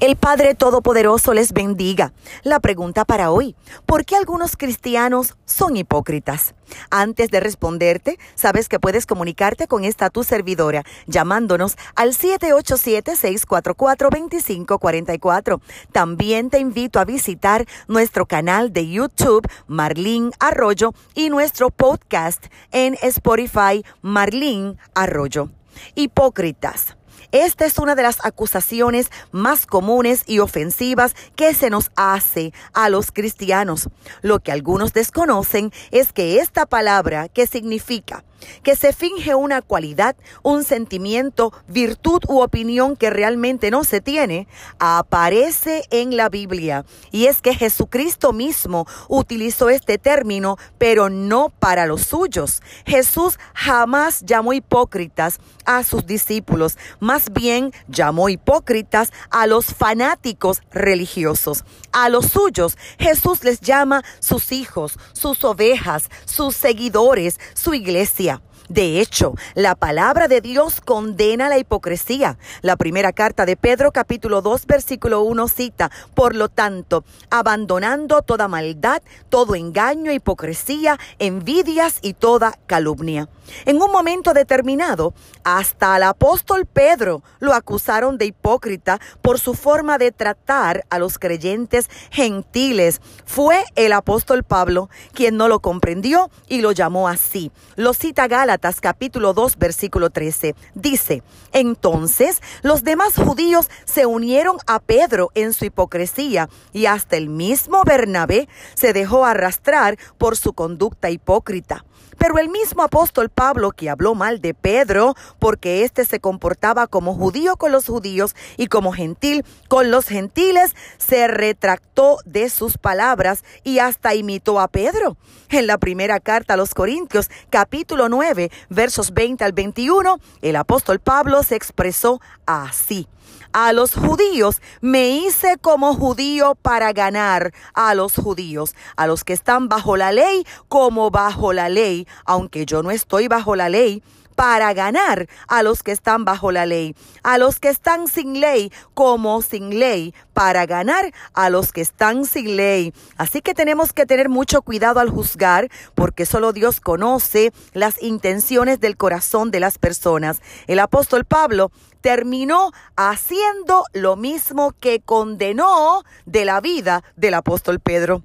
El Padre Todopoderoso les bendiga. La pregunta para hoy, ¿por qué algunos cristianos son hipócritas? Antes de responderte, sabes que puedes comunicarte con esta tu servidora llamándonos al 787-644-2544. También te invito a visitar nuestro canal de YouTube Marlín Arroyo y nuestro podcast en Spotify Marlín Arroyo. Hipócritas. Esta es una de las acusaciones más comunes y ofensivas que se nos hace a los cristianos. Lo que algunos desconocen es que esta palabra, que significa que se finge una cualidad, un sentimiento, virtud u opinión que realmente no se tiene, aparece en la Biblia. Y es que Jesucristo mismo utilizó este término, pero no para los suyos. Jesús jamás llamó hipócritas a sus discípulos, más bien llamó hipócritas a los fanáticos religiosos. A los suyos Jesús les llama sus hijos, sus ovejas, sus seguidores, su iglesia. De hecho, la palabra de Dios condena la hipocresía. La primera carta de Pedro capítulo 2 versículo 1 cita, por lo tanto, abandonando toda maldad, todo engaño, hipocresía, envidias y toda calumnia. En un momento determinado, hasta al apóstol Pedro lo acusaron de hipócrita por su forma de tratar a los creyentes gentiles. Fue el apóstol Pablo quien no lo comprendió y lo llamó así. Lo cita Gálatas capítulo 2 versículo 13. Dice, entonces los demás judíos se unieron a Pedro en su hipocresía y hasta el mismo Bernabé se dejó arrastrar por su conducta hipócrita. Pero el mismo apóstol Pablo, que habló mal de Pedro, porque éste se comportaba como judío con los judíos y como gentil con los gentiles, se retractó de sus palabras y hasta imitó a Pedro. En la primera carta a los Corintios, capítulo 9, versos 20 al 21, el apóstol Pablo se expresó así. A los judíos me hice como judío para ganar a los judíos, a los que están bajo la ley como bajo la ley, aunque yo no estoy bajo la ley, para ganar a los que están bajo la ley, a los que están sin ley como sin ley, para ganar a los que están sin ley. Así que tenemos que tener mucho cuidado al juzgar, porque solo Dios conoce las intenciones del corazón de las personas. El apóstol Pablo terminó haciendo lo mismo que condenó de la vida del apóstol Pedro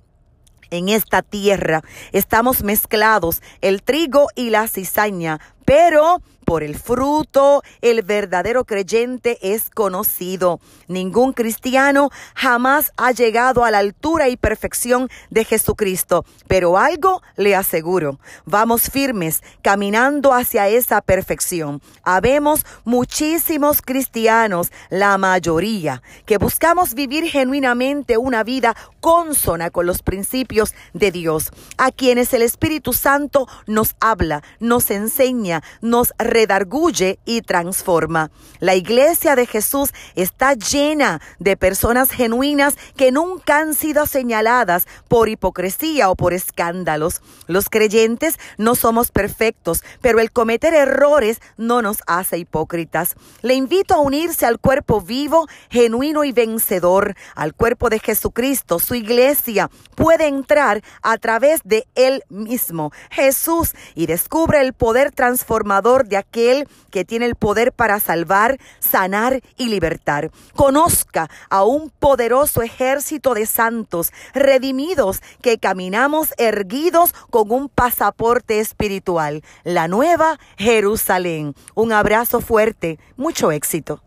en esta tierra. Estamos mezclados, el trigo y la cizaña, pero por el fruto el verdadero creyente es conocido. Ningún cristiano jamás ha llegado a la altura y perfección de Jesucristo, pero algo le aseguro, vamos firmes caminando hacia esa perfección. Habemos muchísimos cristianos, la mayoría, que buscamos vivir genuinamente una vida consona con los principios de Dios, a quienes el Espíritu Santo nos habla, nos enseña, nos redarguye y transforma. La iglesia de Jesús está llena de personas genuinas que nunca han sido señaladas por hipocresía o por escándalos. Los creyentes no somos perfectos, pero el cometer errores no nos hace hipócritas. Le invito a unirse al cuerpo vivo, genuino y vencedor, al cuerpo de Jesucristo. Su iglesia puede entrar a través de Él mismo, Jesús, y descubre el poder transformador de aquel que tiene el poder para salvar, sanar y libertar. Conozca a un poderoso ejército de santos redimidos que caminamos erguidos con un pasaporte espiritual, la nueva Jerusalén. Un abrazo fuerte, mucho éxito.